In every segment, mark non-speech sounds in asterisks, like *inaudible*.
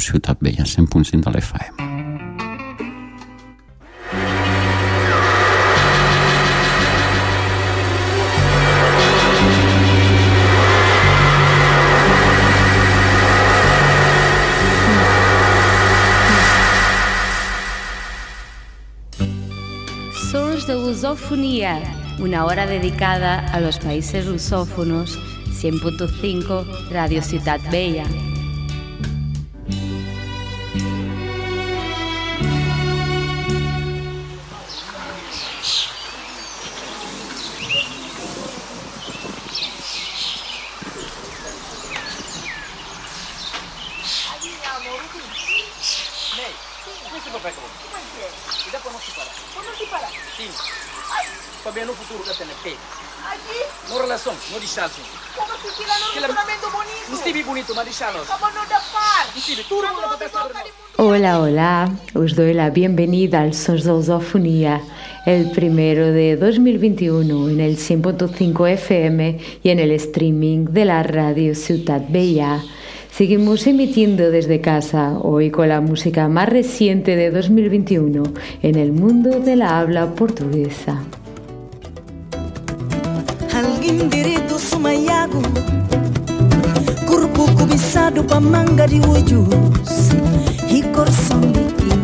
Ràdio Ciutat Vella, 100.5 de l'FM. Sons de Lusofonía, una hora dedicada a los países lusófonos, 100.5 Radio Ciudad Bella. Como se tira bonito. Bonito, mas. Como no da par. Todo mundo Hola, hola. Os doy la bienvenida al Sons de Lusofonía, el primero de 2021 en el 100.5 FM y en el streaming de la radio Ciudad Bella. Seguimos emitiendo desde casa, hoy con la música más reciente de 2021 en el mundo de la habla portuguesa. Alguém direito dupa manga diwujus hikor sambiki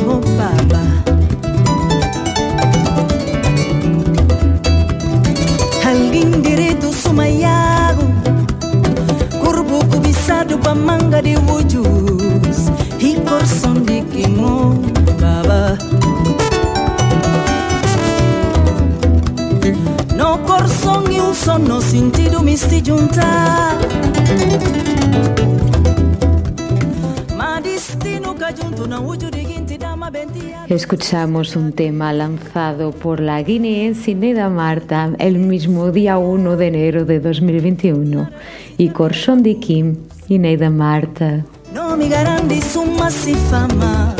Escuchamos un tema lanzado por la guineense Neda Marta el mismo día 1 de enero de 2021 y Corson de Kim y Neida Marta. No me garandi suma si fama.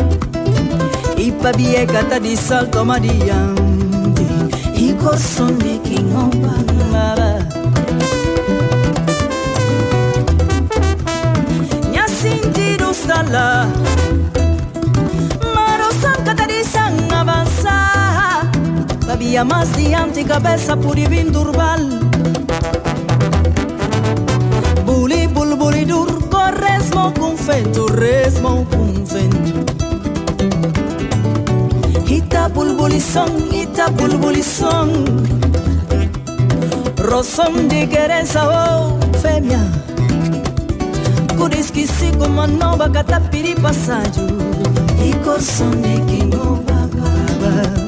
Y pa biega di salto Maria kosondi kingobangaba nyasintiru sala maro Babia mais diante cabeça por vindurbal Buli bulbuli dur corresmo com vento resmo com vento Ita bulbuli song, ita bulbuli song Rosom de querença, oh, fêmea Por esqueci como a nova catapiri passaggio. E corsom de quem alguém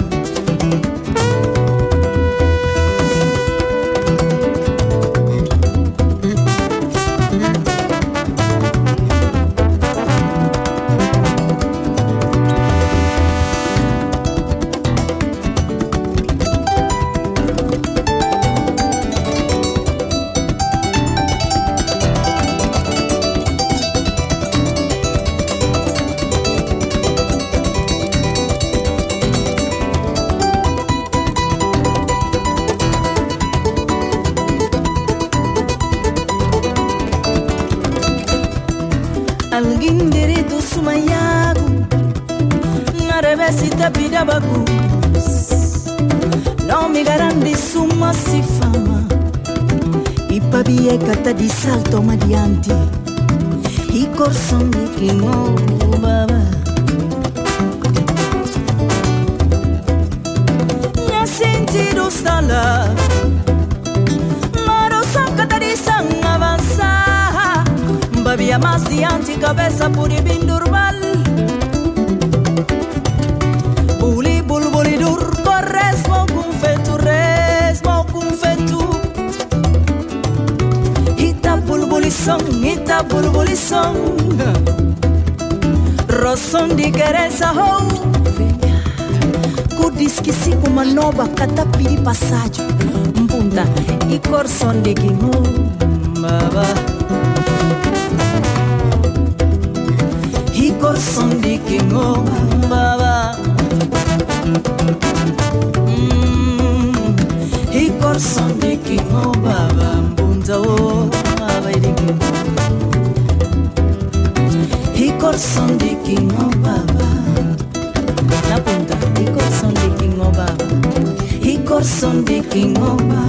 amiga bagus garandi summa si fama I pabie di salto madianti dianti I corson baba. Ne senti rosta la Ma di san avanza. Babia mas dianti cabeça por ibindurval song ita bulbuli song roson di gereza ho. Kudiski siku manoba kata pili pasajo. Mbunda ikorson di ginu baba. Ikorson di ginu baba. Mm. ikorson di ginu baba. Mbunda oh. erigim son de king o baba La punta Hikor son de king o baba son de king o baba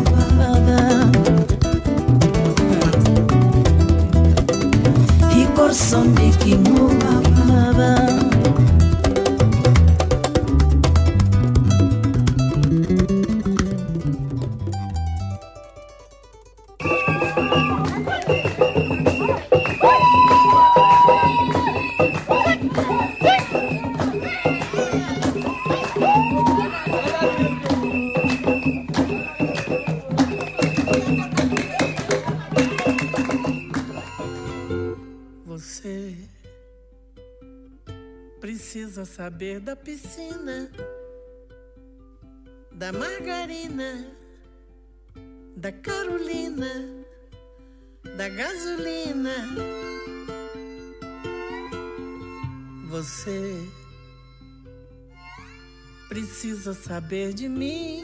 piscina, da margarina, da Carolina, da gasolina. Você precisa saber de mim.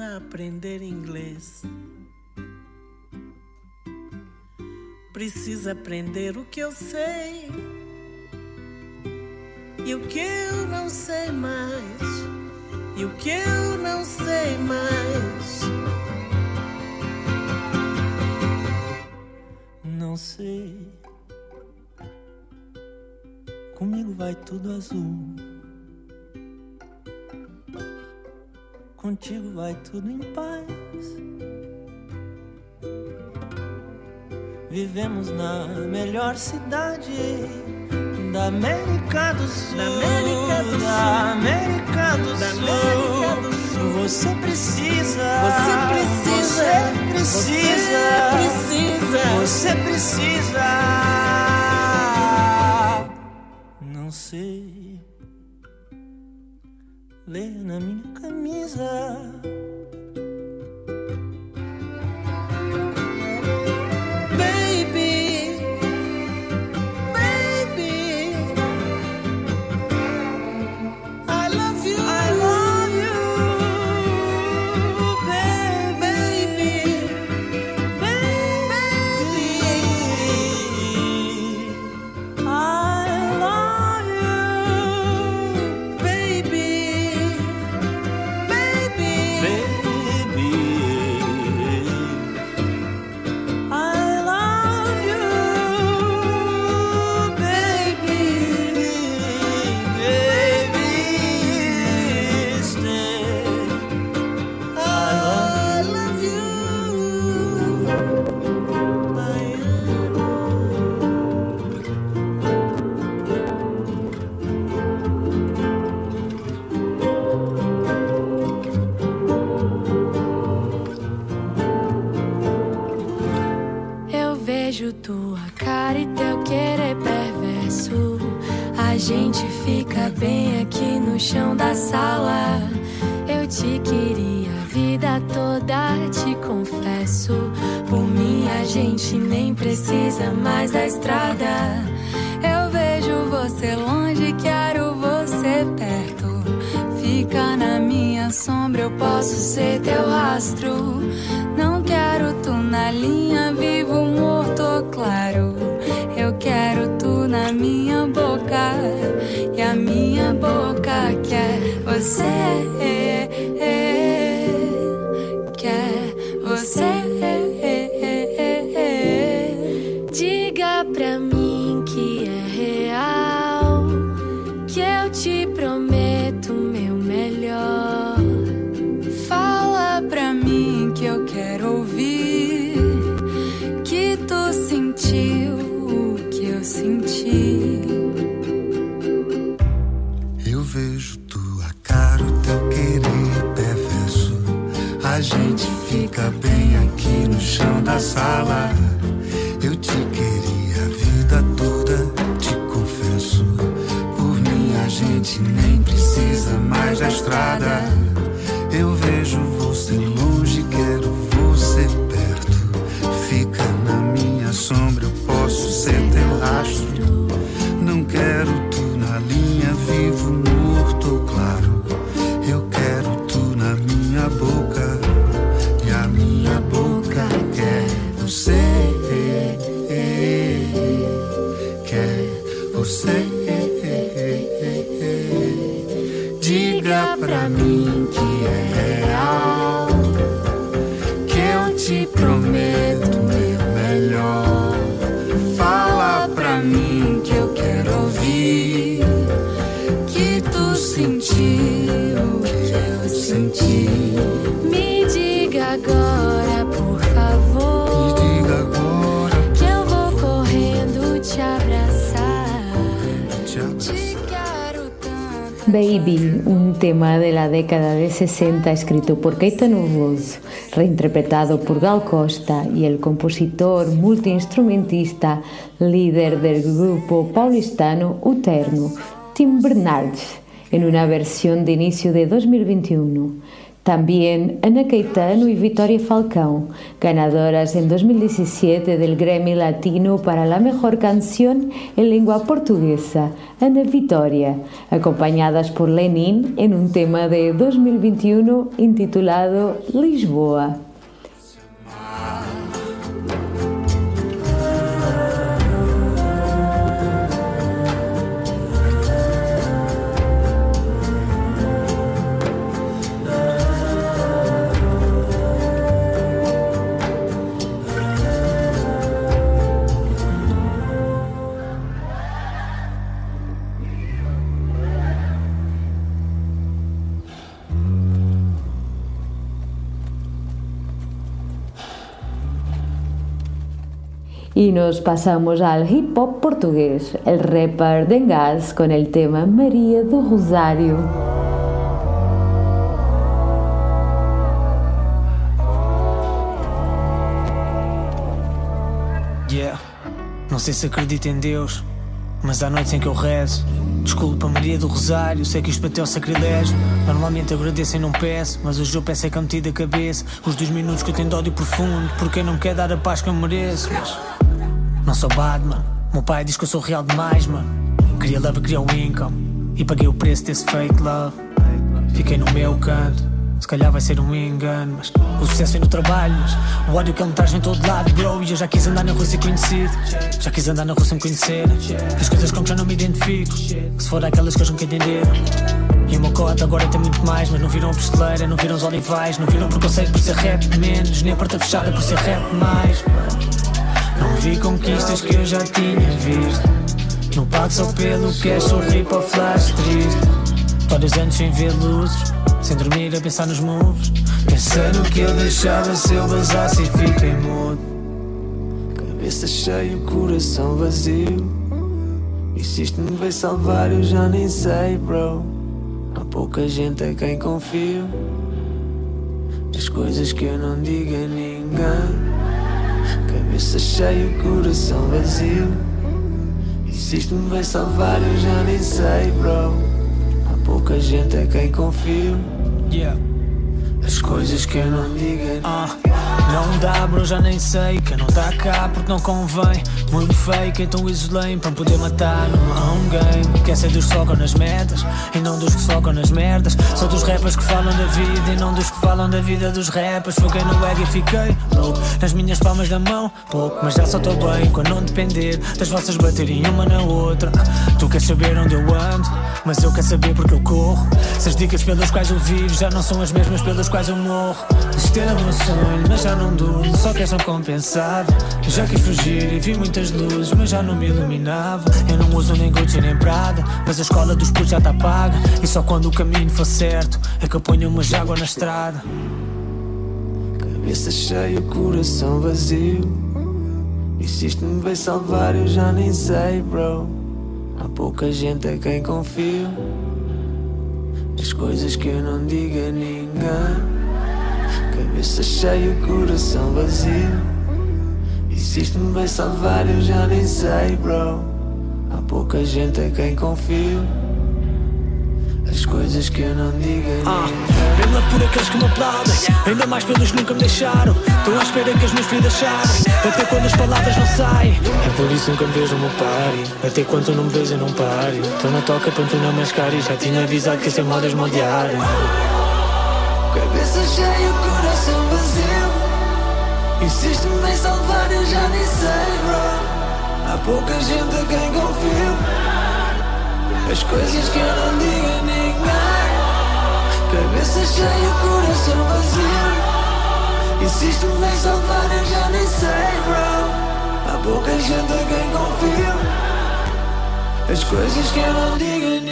precisa aprender inglês. Precisa aprender o que eu sei e o que eu não sei mais. E o que eu não sei mais. Não sei. Comigo vai tudo azul. Contigo vai tudo em paz. Vivemos na melhor cidade da América do Sul. Da América do Sul. Da América do, da Sul. América do Sul. Você precisa. Você precisa. Você precisa. Você precisa. Você precisa. Não sei ler na minha camisa. 60 escrito por Caetano Veloso, reinterpretado por Gal Costa y el compositor multiinstrumentista líder del grupo paulistano Uterno, Tim Bernardes, en una versión de inicio de 2021. También Ana Caetano y Victoria Falcón, ganadoras en 2017 del Grammy Latino para la mejor canción en lengua portuguesa, Ana Vitória, acompañadas por Lenin en un tema de 2021 intitulado Lisboa. Y nos pasamos al hip hop portugués, el rapper Dengas con el tema María do Rosário. Yeah, não sei se acredito em Deus, mas há noites em que eu rezo. Desculpa, Maria do Rosário, sei que isto bateu sacrilégio. Normalmente agradeço e não peço, mas hoje eu peço é que eu meti da cabeça. Os dois minutos que eu tenho de ódio profundo, porque não me quer dar a paz que eu mereço. Mas não sou Batman. Meu pai diz que eu sou real demais, mano. Queria love, queria o income. E paguei o preço desse fake love. Fiquei no meu canto. Se calhar vai ser um engano, mas o sucesso vem no trabalho. Mas o ódio que ele me traz vem todo lado, bro. E eu já quis andar na rua ser conhecido. Já quis andar na rua sem me conhecer. Fiz coisas com que já não me identifico. Se for aquelas que eu nunca entenderam. E o meu cote agora tem muito mais, mas não viram a pisteleira, não viram os olivais, não viram preconceito por ser rap menos, nem a porta fechada por ser rap mais. Não vi conquistas que eu já tinha visto. Não pago só pelo cash, sorri para o flash triste. Vários anos sem ver luzes, sem dormir a pensar nos moves. Pensando que eu deixava se eu vazasse e fiquei mudo. Cabeça cheia, coração vazio. E se isto me vai salvar, eu já nem sei, bro. Há pouca gente a quem confio. As coisas que eu não digo a ninguém. Cabeça cheia, coração vazio. E isto me vai salvar, eu já nem sei, bro. Há pouca gente a quem confio. Yeah. As coisas que eu não digo. Ah. Não dá, bro, já nem sei. Que não tá cá porque não convém. Muito fake, então isolei para poder matar numa home game. Quer ser dos que focam nas metas e não dos que focam nas merdas. Sou dos rappers que falam da vida e não dos que falam da vida dos rappers. Foquei no egg e fiquei louco nas minhas palmas da mão. Pouco, mas já só estou bem quando não depender das vossas baterem uma na outra. Tu queres saber onde eu ando, mas eu quero saber porque eu corro. Se as dicas pelas quais eu vivo já não são as mesmas pelas quais eu morro. Isto era meu sonho, mas já não durmo, só que és não compensava. Já quis fugir e vi muitas luzes, mas já não me iluminava. Eu não uso nem Gucci nem Prada, mas a escola dos putos já tá paga. E só quando o caminho for certo é que eu ponho uma água na estrada. Cabeça cheia, coração vazio. E se isto me vai salvar, eu já nem sei, bro. Há pouca gente a quem confio. As coisas que eu não digo a ninguém. Cabeça cheia, coração vazio. E se isto me vai salvar, eu já nem sei, bro. Há pouca gente a quem confio. As coisas que eu não digo ah, Pela por aqueles que me aplaudem. Ainda mais pelos que nunca me deixaram. Estou à espera que as minhas vidas acharem Até quando as palavras não saem? É por isso nunca me vejo no meu pare Até quando não me vejo não pare Estou na toca para tu não mascar E já tinha avisado que sem modas moldear Cabeça cheia, coração vazio. Insiste me em salvar, eu já nem sei, bro. Há pouca gente a quem confio. As coisas que eu não digo ninguém Cabeça cheia, coração vazio. Insiste me em salvar, eu já nem sei, bro. Há pouca gente a quem confio As coisas que eu não digo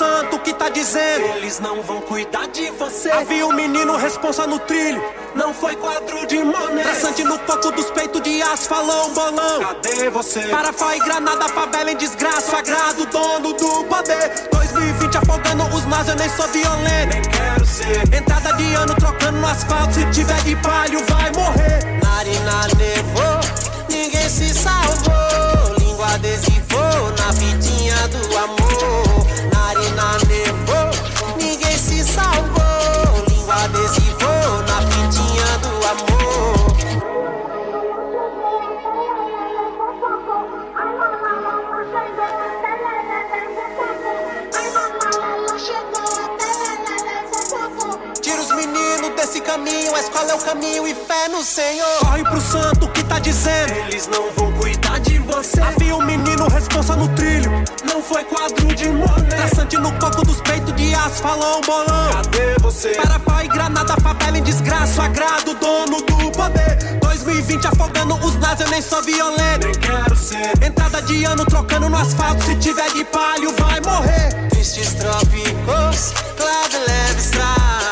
a ninguém tá dizendo? Eles não vão cuidar de você. Havia um menino responsa no trilho. Não foi quadro de mané. Traçante no foco dos peitos de aço, falou bolão. Cadê você? Parafa e granada, favela em desgraça. Sagrado, dono do poder. 2020 afogando os nós, eu nem sou violento. Nem quero ser. Entrada de ano trocando no asfalto. Se tiver de palho, vai morrer. Narina nevou, ninguém se salvou. Língua adesivou na fitinha do amor. Narina nevou, ninguém se salvou. Língua adesivou na fitinha do amor. Tira os meninos desse caminho, a escola é o caminho e fé no Senhor. Corre pro santo que tá dizendo: Eles não vão cuidar de você. Havia um menino responsa no trilho. Foi quadro de mané. Traçante no coco dos peitos de aço, falou um bolão. Cadê você? Parafa e granada, favela em desgraça. Agrado, dono do poder. 2020 afogando os nás, eu nem sou violento. Nem quero ser. Entrada de ano trocando no asfalto. Se tiver de palho, vai morrer. Tristes trópicos, clave leve strass.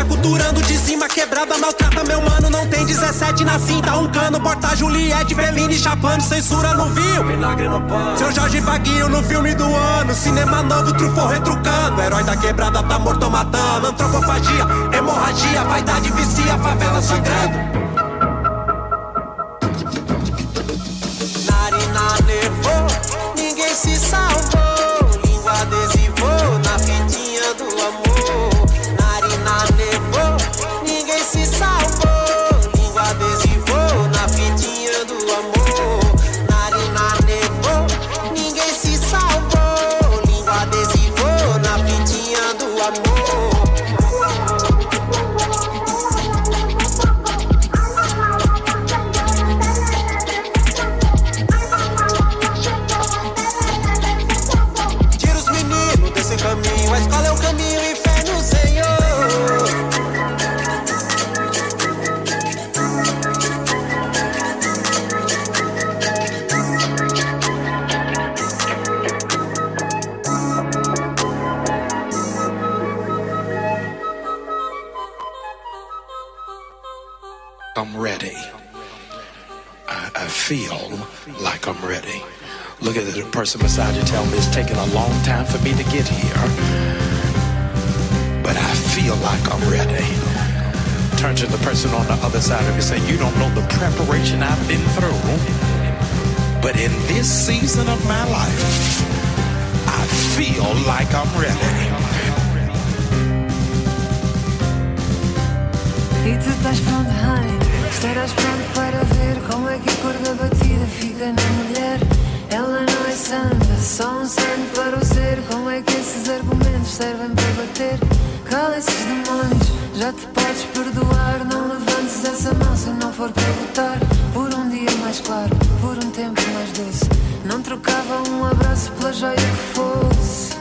Aculturando de cima quebrada maltrata meu mano não tem 17 na cinta. Um cano porta Juliette Bellini chapando censura não viu Vinagre no pano seu Jorge Vaguinho no filme do ano. Cinema novo trufou retrucando. Herói da quebrada tá morto matando. Antropofagia hemorragia vaidade vicia favela sangrando time for me to get here. But I feel like I'm ready. Turn to the person on the other side of you. Say, you don't know the preparation I've been through. But in this season of my life, I feel like I'm ready. Só um santo para o ser Como é que esses argumentos servem para bater? Cala esses demônios, já te podes perdoar Não levantes essa mão se não for para lutar Por um dia mais claro, por um tempo mais doce Não trocava um abraço pela joia que fosse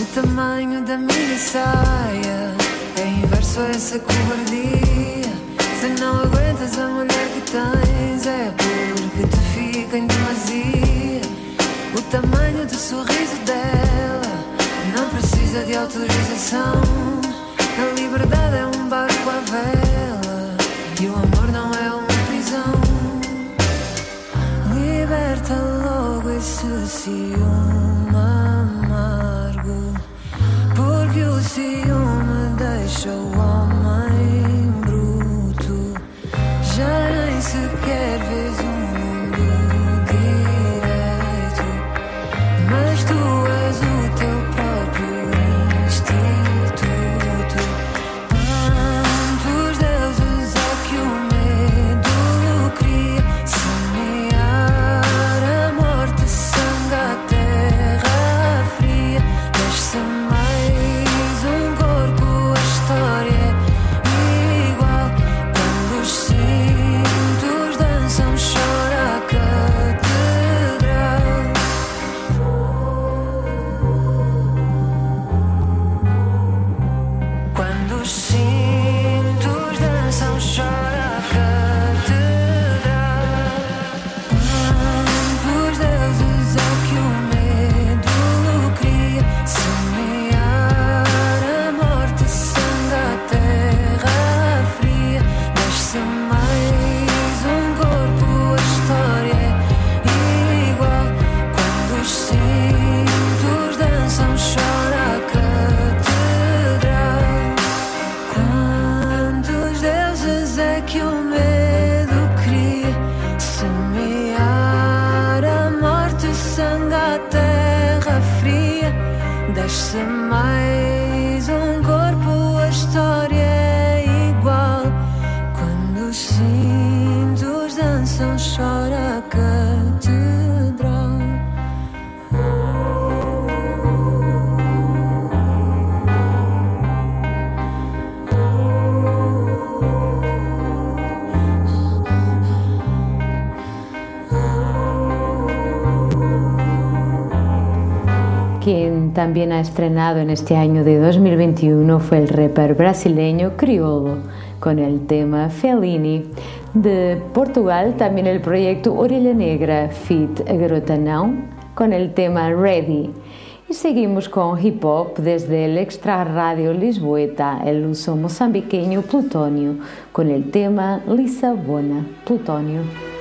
O tamanho da minha saia é inverso a essa cobardia. Se não aguentas a mulher que tens, é porque te fica em demasia. Tamanho do sorriso dela não precisa de autorização. A liberdade é um barco à vela e o amor não é uma prisão. Liberta logo esse ciúme amargo, porque o ciúme deixa o homem bruto. Já nem sequer también ha estrenado en este año de 2021 fue el rapper brasileño Criolo con el tema Fellini. De Portugal también el proyecto Orelha Negra Fit a Garota Não con el tema Ready. Y seguimos con hip hop desde el extra radio lisboeta, el uso mozambiqueño Plutonio, con el tema Lissabona, Plutonio.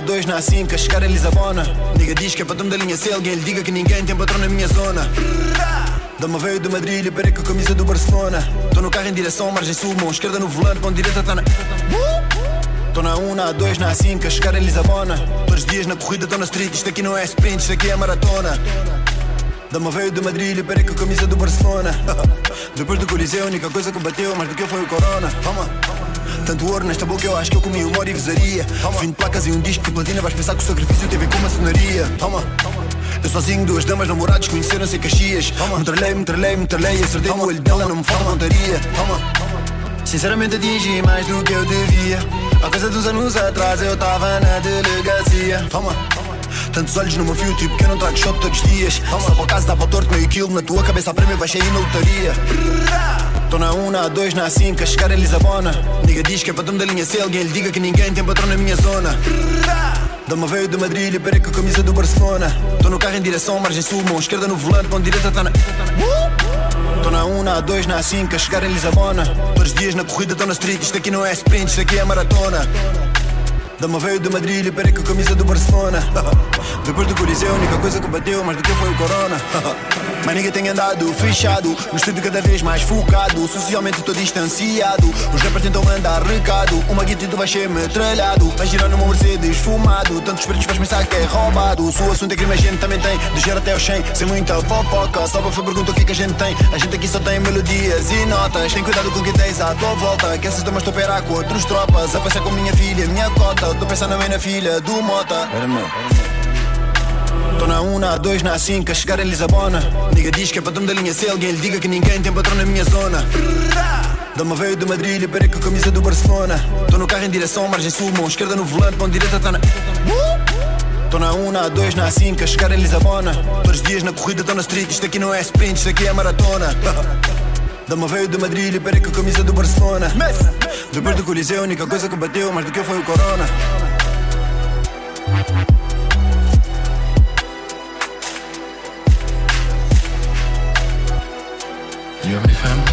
1, na 2, na 5, a chegar em Lisabona. Nigga diz que é patrão da linha C, alguém lhe diga que ninguém tem patrão na minha zona. Dama veio de Madrid parei com a camisa do Barcelona. Tô no carro em direção à margem sul, mão esquerda no volante, mão direita tá na. Tô na 1, na 2, na 5, a chegar em Lisabona. Todos os dias na corrida tô na street, isto aqui não é sprint, isto aqui é maratona. Dama veio de Madrid parei com a camisa do Barcelona. *laughs* Depois do Coliseu, a única coisa que bateu mais do que foi o Corona. Toma. Tanto ouro nesta boca, eu acho que eu comi humor e visaria. Vim de placas e um disco de platina, vais pensar que o sacrifício teve com maçonaria. Toma. Eu sozinho, duas damas, namorados, conheceram-se em Caxias. Me tralhei, me tralhei, me tralhei, acertei no olho dela, não me fala montaria. Toma. Sinceramente atingi mais do que eu devia. Há coisa dos anos atrás, eu tava na delegacia. Toma. Tantos olhos no meu fio, tipo que eu não trago shot todos os dias. Só para o caso dá para torto meio quilo, na tua cabeça a prémio vai cheio na lotaria. Tô na 1, na 2, na 5, a chegar em Lisabona. Nigga diz que é patrão da linha C, alguém lhe diga que ninguém tem patrão na minha zona. Dama veio de Madrid parei com a camisa do Barcelona. Tô no carro em direção, margem sul, mão esquerda no volante, mão direita tá na. Tô na 1, na 2, na 5, a chegar em Lisabona. Todos os dias na corrida tô na street, isto aqui não é sprint, isto aqui é maratona. Dama veio de Madrid parei com a camisa do Barcelona. *laughs* Depois do Coliseu, a única coisa que bateu mais do que foi o Corona. *laughs* Mas ninguém tem andado fechado, no estúdio cada vez mais focado. Socialmente tô distanciado. Os rappers tentam mandar recado. Uma guita e tu vais ser metralhado. Vai girar numa Mercedes fumado. Tantos pretos vais pensar que é roubado. O assunto é crime, a gente também tem. De gerar até o 100, sem muita fofoca. Só para pergunta o que, é que a gente tem. A gente aqui só tem melodias e notas. Tem cuidado com quem tens à tua volta. Que essas damas estou a com outros tropas. A passar com minha filha, minha cota. Tô pensando bem na filha do Mota. Era meu. Na 1, na 2, na 5, a chegar em Lisabona. Nigga diz que é patrão da linha C, alguém lhe diga que ninguém tem patrão na minha zona. Dama veio de Madrid parei com a camisa do Barcelona. Tô no carro em direção, margem sul, mão esquerda no volante, mão direita tá na. Tô na 1, na 2, na 5, a chegar em Lisabona. Todos os dias na corrida tô na street, isto aqui não é sprint, isto aqui é maratona. Dama veio de Madrid parei com a camisa do Barcelona. Depois do Coliseu, a única coisa que bateu mais do que foi o Corona. You have any family?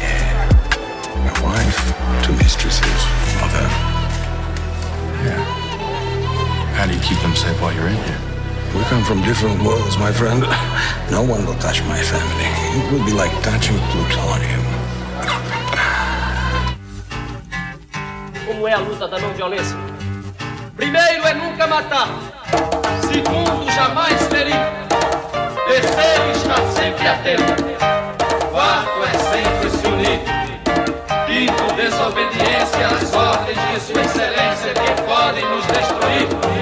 Yeah. My wife, two mistresses, mother. Yeah. How do you keep them safe while you're in here? We come from different worlds, my friend. *laughs* No one will touch my family. It would be like touching plutonium. Como é a luta da não violência? Primeiro é nunca matar. Segundo, jamais ferir. Terceiro, estar sempre atento. Quarto é sempre se unir. Quinto, desobediência às ordens de Sua Excelência que podem nos destruir.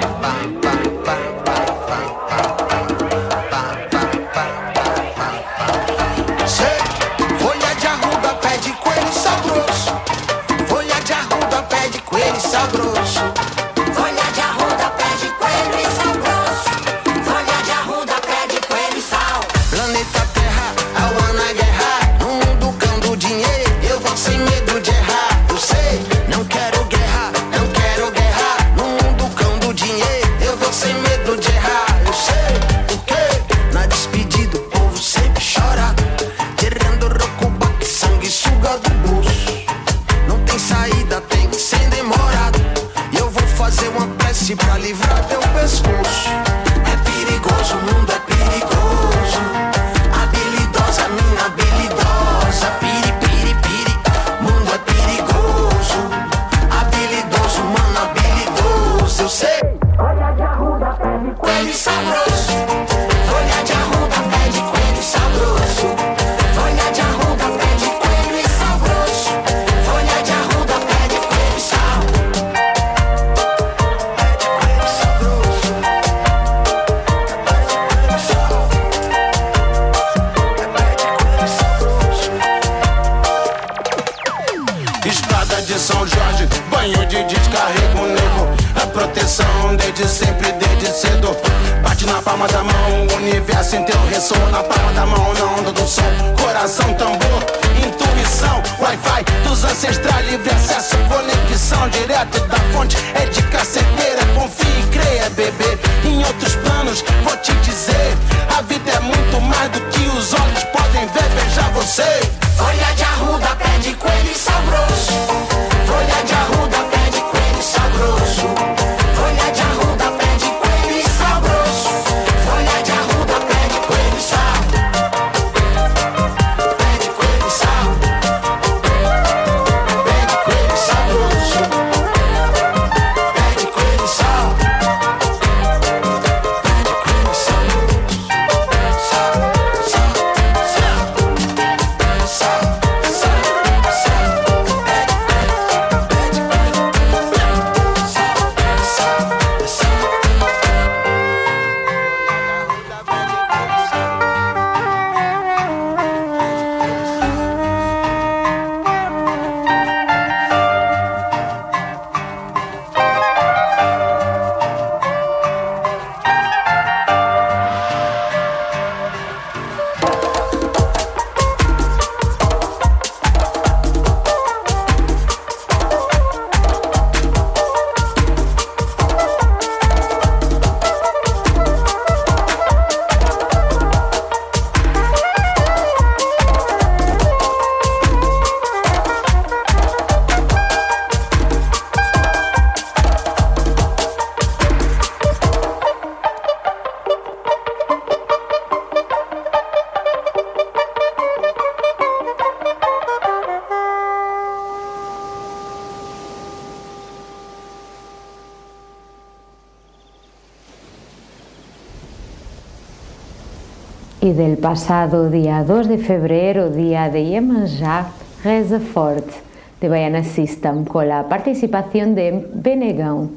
Pasado día 2 de febrero, día de Iemanjá, Reza Forte, de Baiana System, con la participación de Benegão.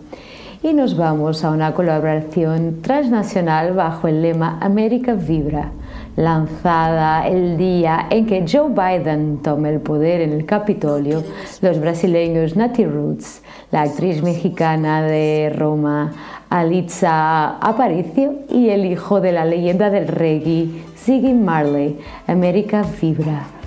Y nos vamos a una colaboración transnacional bajo el lema América Vibra, lanzada el día en que Joe Biden toma el poder en el Capitolio, los brasileños Nati Roots, la actriz mexicana de Roma, Alitza Aparicio y el hijo de la leyenda del reggae, Ziggy Marley, América Vibra.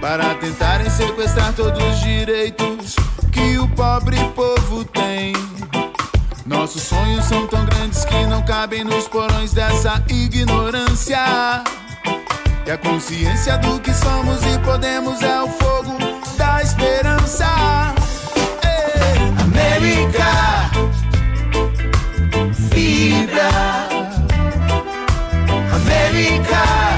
para tentarem sequestrar todos os direitos que o pobre povo tem. Nossos sonhos são tão grandes que não cabem nos porões dessa ignorância. E a consciência do que somos e podemos é o fogo da esperança. América, fibra América.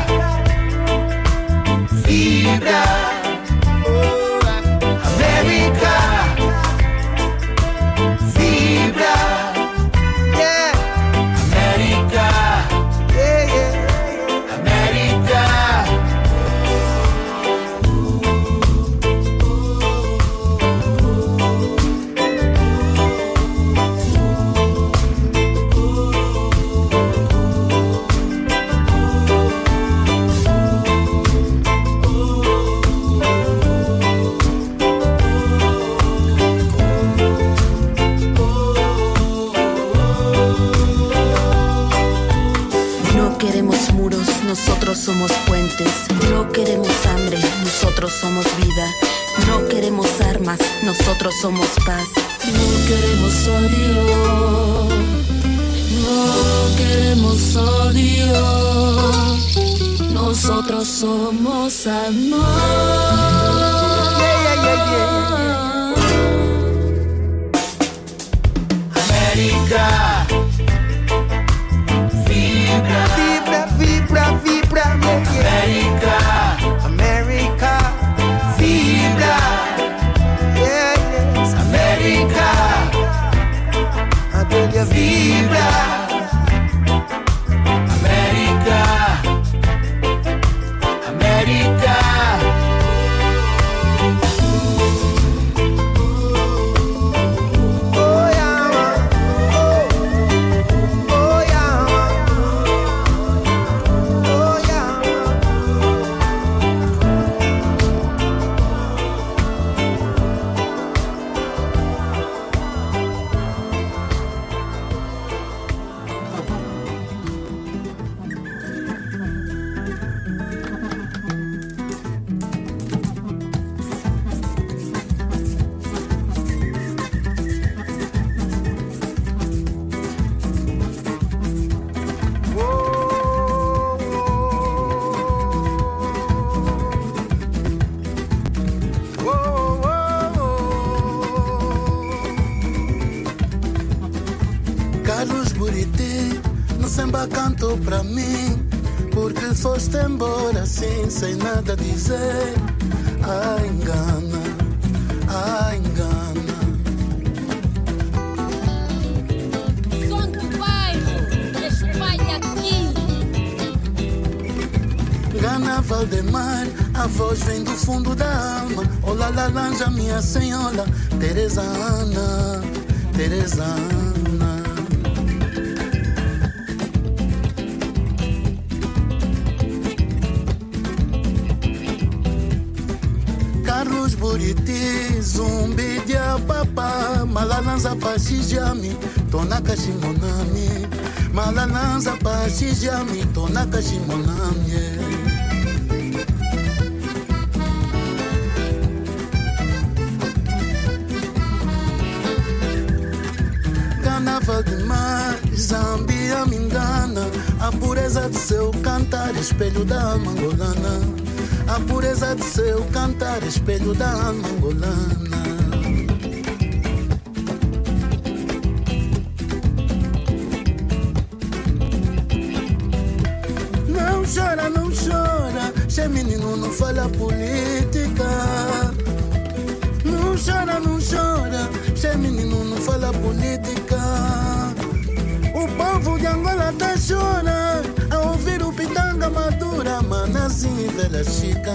somos puentes, no queremos hambre, nosotros somos vida. No queremos armas, nosotros somos paz. No queremos odio, no queremos odio, nosotros somos amor. Yeah, yeah, yeah, América. América. Carlos Buriti, zumbi de apapa, malalanza pashijami, tonaka shimonami, malalanza pashijami, tonaka shimonami. Carnaval demais, Zambia me engana. A pureza do seu cantar, espelho da alma angolana. A pureza do seu cantar, espelho da alma angolana. Não chora, não chora, che menino não fala política. Madura, manazinho e velha chica.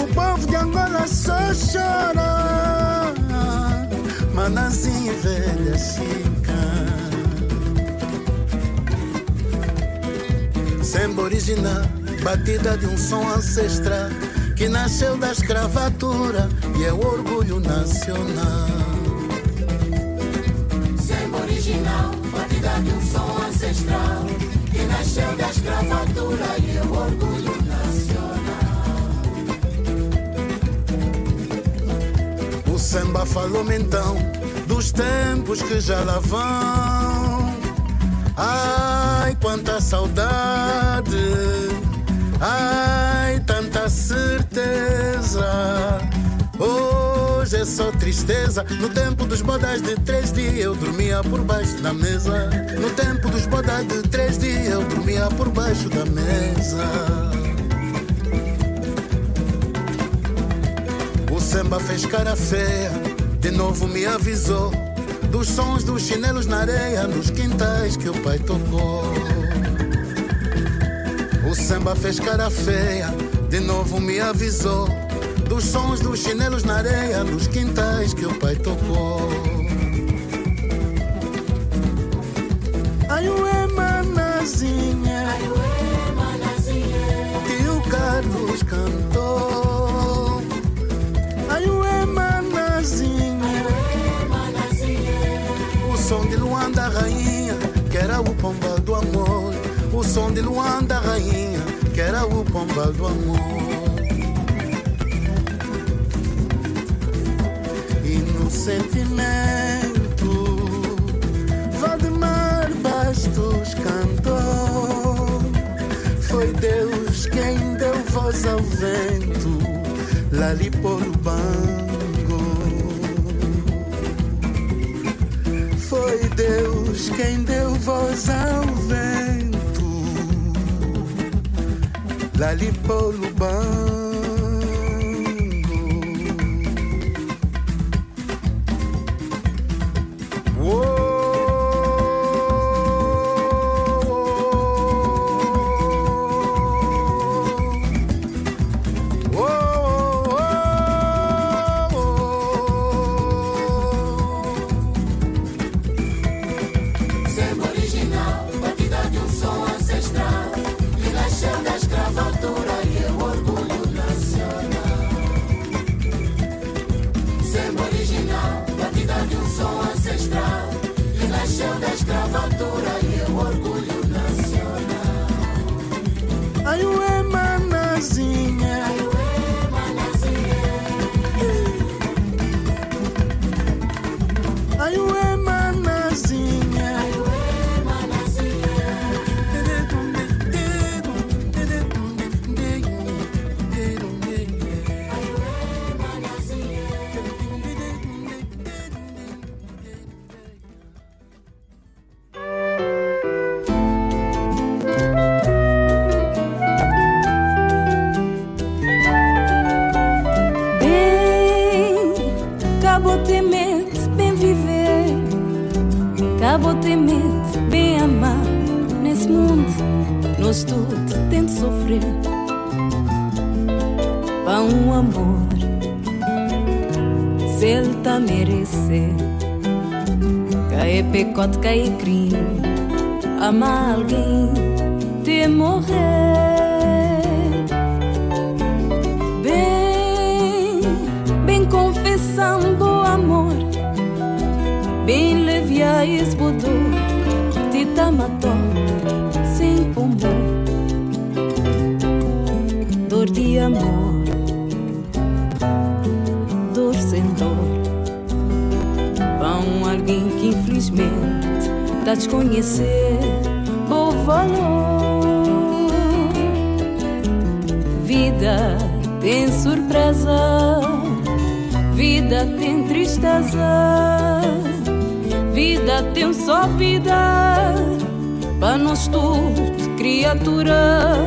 O povo de Angola só chora, manazinho e velha chica. Samba original, batida de um som ancestral que nasceu da escravatura e é orgulho nacional. Samba original, batida de um som ancestral que nasceu da escravatura e o orgulho nacional. O samba falou-me então dos tempos que já lá vão. Ai, quanta saudade! Ai, Hoje é só tristeza. No tempo dos bodas de três dias eu dormia por baixo da mesa. No tempo dos bodas de três dias eu dormia por baixo da mesa. O samba fez cara feia, de novo me avisou. Dos sons dos chinelos na areia, nos quintais que o pai tocou. O samba fez cara feia, de novo me avisou. Dos sons dos chinelos na areia, nos quintais que o pai tocou. Ai, ué, manazinha, que o Carlos cantou. Ai, ué, manazinha, o som de Luanda rainha, que era o pomba do amor. O som de Luanda rainha, que era o pomba do amor. Sentimento, Valdemar Bastos cantou. Foi Deus quem deu voz ao vento, Lali por o bango. Foi Deus quem deu voz ao vento, Lali por o bango. Cai pecote, cai crime. Amar alguém, te morrer. confessando amor Bem leve a esbodor Te matou sem pombo Dor de amor Dor sem dor Para alguém que infelizmente Tá a desconhecer o valor Vida tem surpresa Vida tem tristeza, vida tem só vida. Para nós tudo, criatura,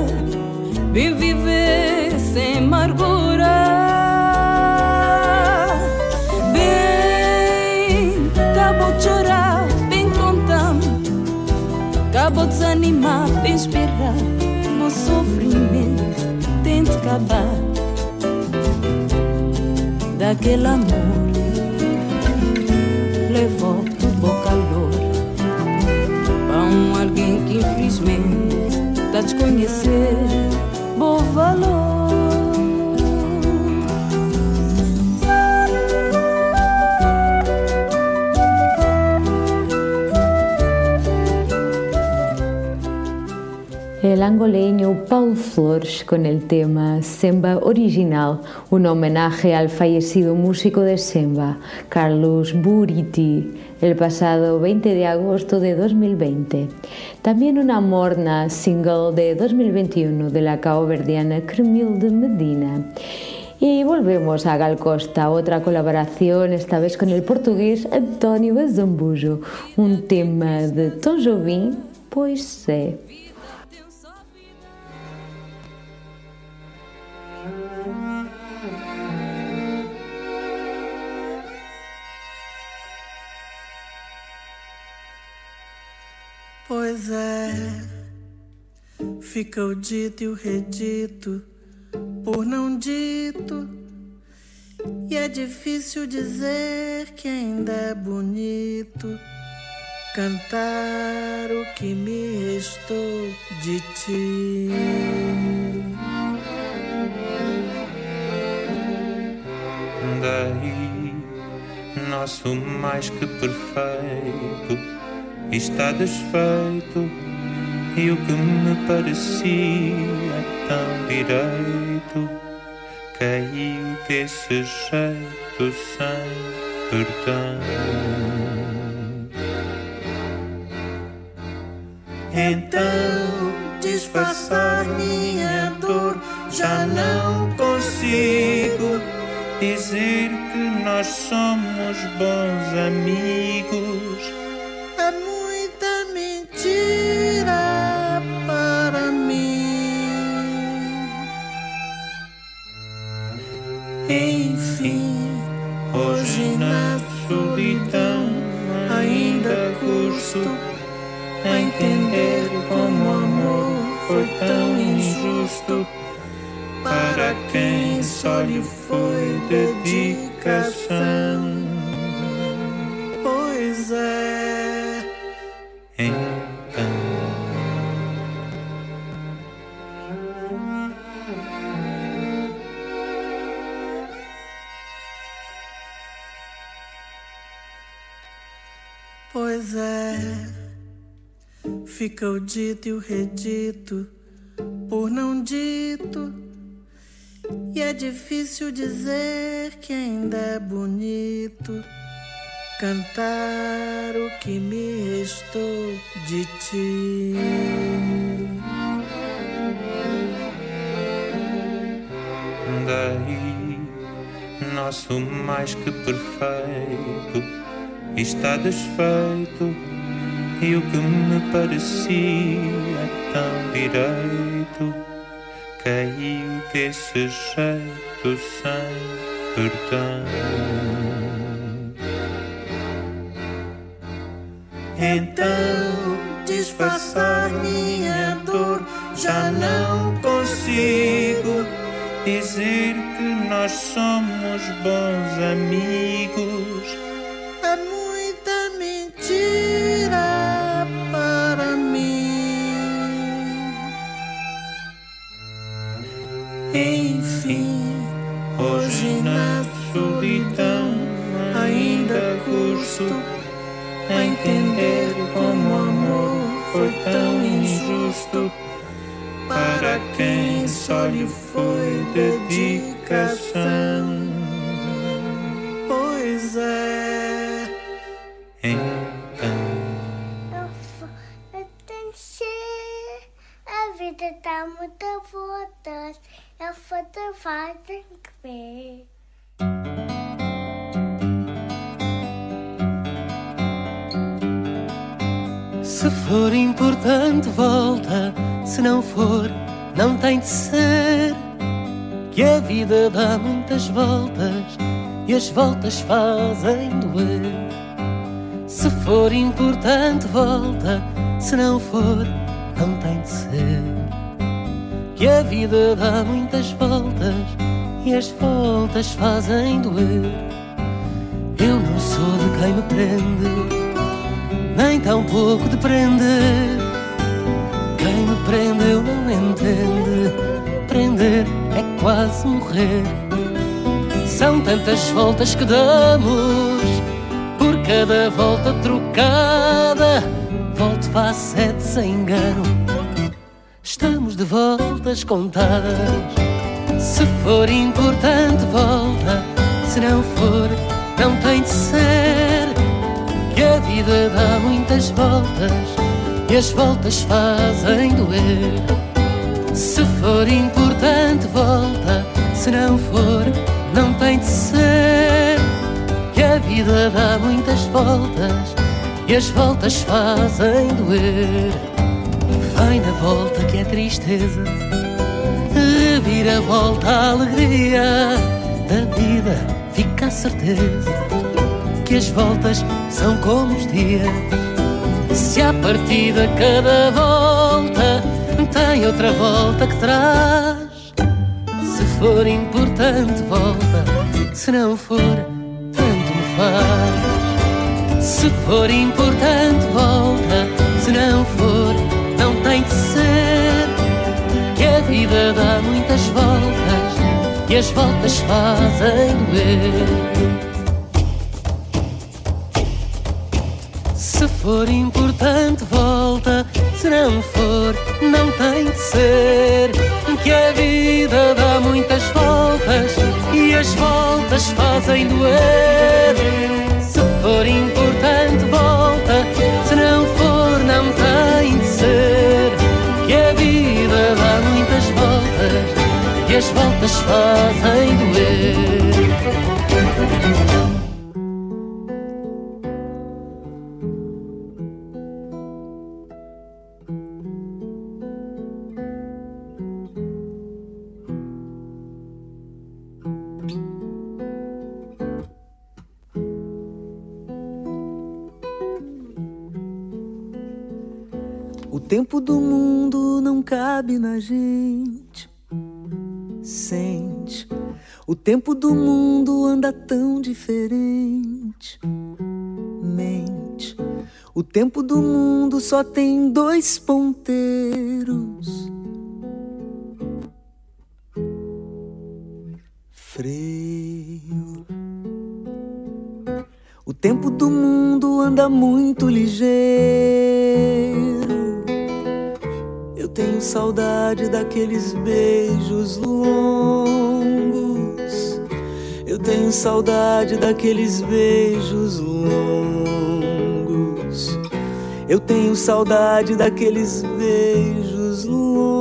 bem viver sem amargura. Chorar. Acabou de desanimar, bem esperar. O sofrimento tem de acabar daquele amor levou o calor para um alguém que infelizmente está a el angoleño Paul Flores con el tema Semba Original, un homenaje al fallecido músico de Semba, Carlos Buriti, el pasado 20 de agosto de 2020. También una morna single de 2021 de la caoverdiana de Medina. Y volvemos a Gal Costa, otra colaboración, esta vez con el portugués António Azambujo, un tema de Tom Jobim, Pois sé. Pois é, fica o dito e o redito por não dito. E é difícil dizer que ainda é bonito cantar o que me restou de ti. Daí, nosso mais que perfeito está desfeito. E o que me parecia tão direito caiu desse jeito sem perdão. Então disfarçar minha dor. Já não consigo dizer que nós somos bons amigos só lhe foi dedicação. Pois é. Pois é, fica o dito e o redito por não dito. E é difícil dizer que ainda é bonito cantar o que me restou de ti. Daí, nosso mais que perfeito está desfeito e o que me parecia tão direito caiu desse jeito sem perdão. Então, disfarçar minha dor, já não consigo dizer que nós somos bons amigos. A entender como o amor foi tão injusto para quem só lhe foi dedicação. Pois é. Então, Eu ser. A vida tá muito voltas. Eu foto faz tem que ver. Se for importante, volta. Se não for, não tem de ser. Que a vida dá muitas voltas e as voltas fazem doer. Se for importante, volta. Se não for, não tem de ser. Que a vida dá muitas voltas e as voltas fazem doer. Eu não sou de quem me prende nem tão pouco de prender. Quem me prendeu não entende. Prender é quase morrer. São tantas voltas que damos, por cada volta trocada, volto sete sem engano. Estamos de voltas contadas. Se for importante, volta. Se não for, não tem de ser a vida dá muitas voltas e as voltas fazem doer. Se for importante, volta, se não for, não tem de ser. Que a vida dá muitas voltas e as voltas fazem doer. Vai na volta que é tristeza, revira a volta a alegria da vida, fica a certeza que as voltas são como os dias. Se a partida cada volta tem outra volta que traz. Se for importante, volta. Se não for, tanto me faz. Se for importante, volta. Se não for, não tem de ser. Que a vida dá muitas voltas e as voltas fazem doer. Se for importante, volta. Se não for, não tem de ser. Que a vida dá muitas voltas e as voltas fazem doer. Se for importante, volta. Se não for, não tem de ser. Que a vida dá muitas voltas e as voltas fazem doer. Tempo do mundo não cabe na gente. Sente. O tempo do mundo anda tão diferente. Mente. O tempo do mundo só tem dois ponteiros. Freio. O tempo do mundo anda muito ligeiro. Tenho saudade daqueles beijos longos. Eu tenho saudade daqueles beijos longos. Eu tenho saudade daqueles beijos longos.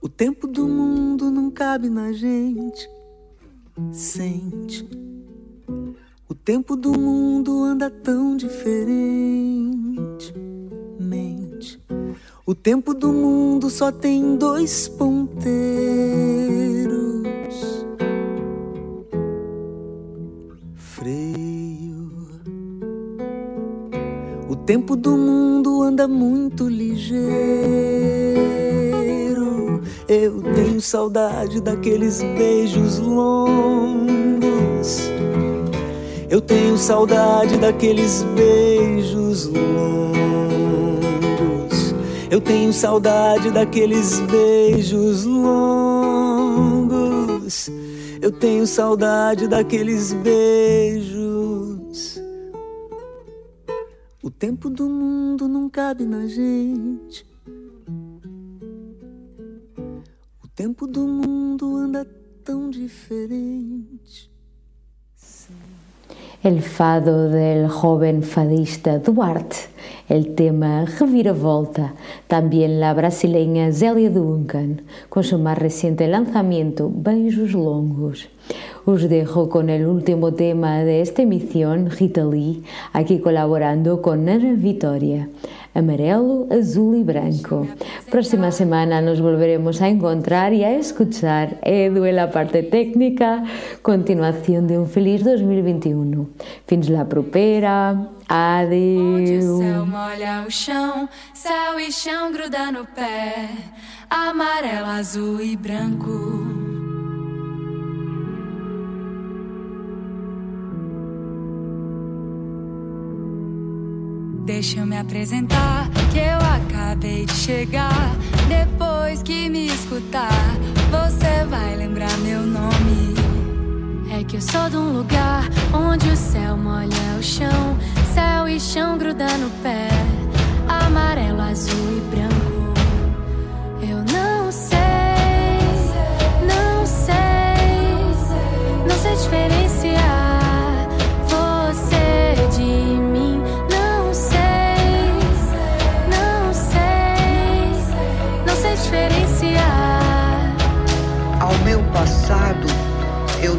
O tempo do mundo não cabe na gente. Sente tempo do mundo anda tão diferente. Mente. O tempo do mundo só tem dois ponteiros. Freio. O tempo do mundo anda muito ligeiro. Eu tenho saudade daqueles beijos longos eu tenho saudade daqueles beijos longos. Eu tenho saudade daqueles beijos longos. Eu tenho saudade daqueles beijos. O tempo do mundo não cabe na gente. O tempo do mundo anda tão diferente. El fado del joven fadista Duarte, el tema Reviravolta, también la brasileña Zélia Duncan, con su más reciente lanzamiento Beijos Longos. Os dejo con el último tema de esta emisión, Rita Lee, aquí colaborando con Ana Vitória. Amarelo, azul y branco. Próxima semana nos volveremos a encontrar y a escuchar Edu en la parte técnica. Continuación de un feliz 2021. Fins la propera. Adeus. Onde o céu molha o chão, céu e chão gruda no pé, amarelo, azul e branco. Deixa eu me apresentar, que eu acabei de chegar. Depois que me escutar, você vai lembrar meu nome. É que eu sou de um lugar onde o céu molha o chão, céu e chão gruda no pé, amarelo, azul e branco. Eu não sei, não sei, não sei diferenciar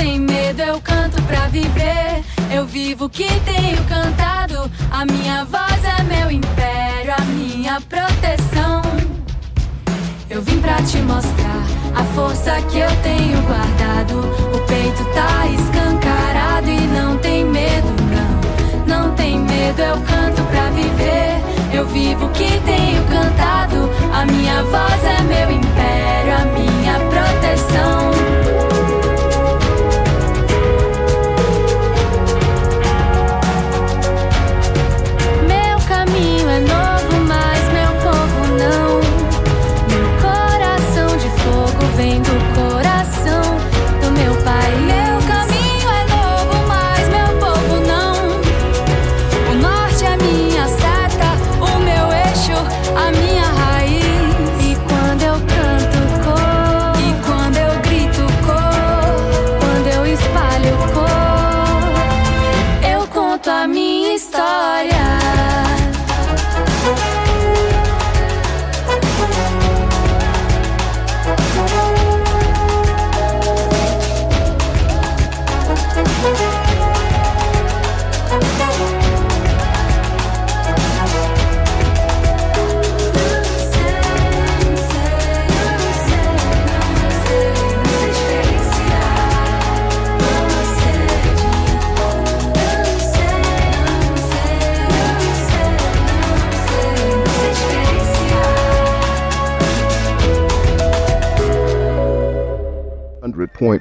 Tem medo, eu canto pra viver. Eu vivo o que tenho cantado. A minha voz é meu império, a minha proteção. Eu vim pra te mostrar a força que eu tenho guardado. O peito tá escancarado e não tem medo, não. Não tem medo, eu canto pra viver. Eu vivo o que tenho cantado. A minha voz é meu império, a minha proteção.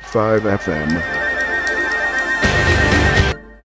five FM.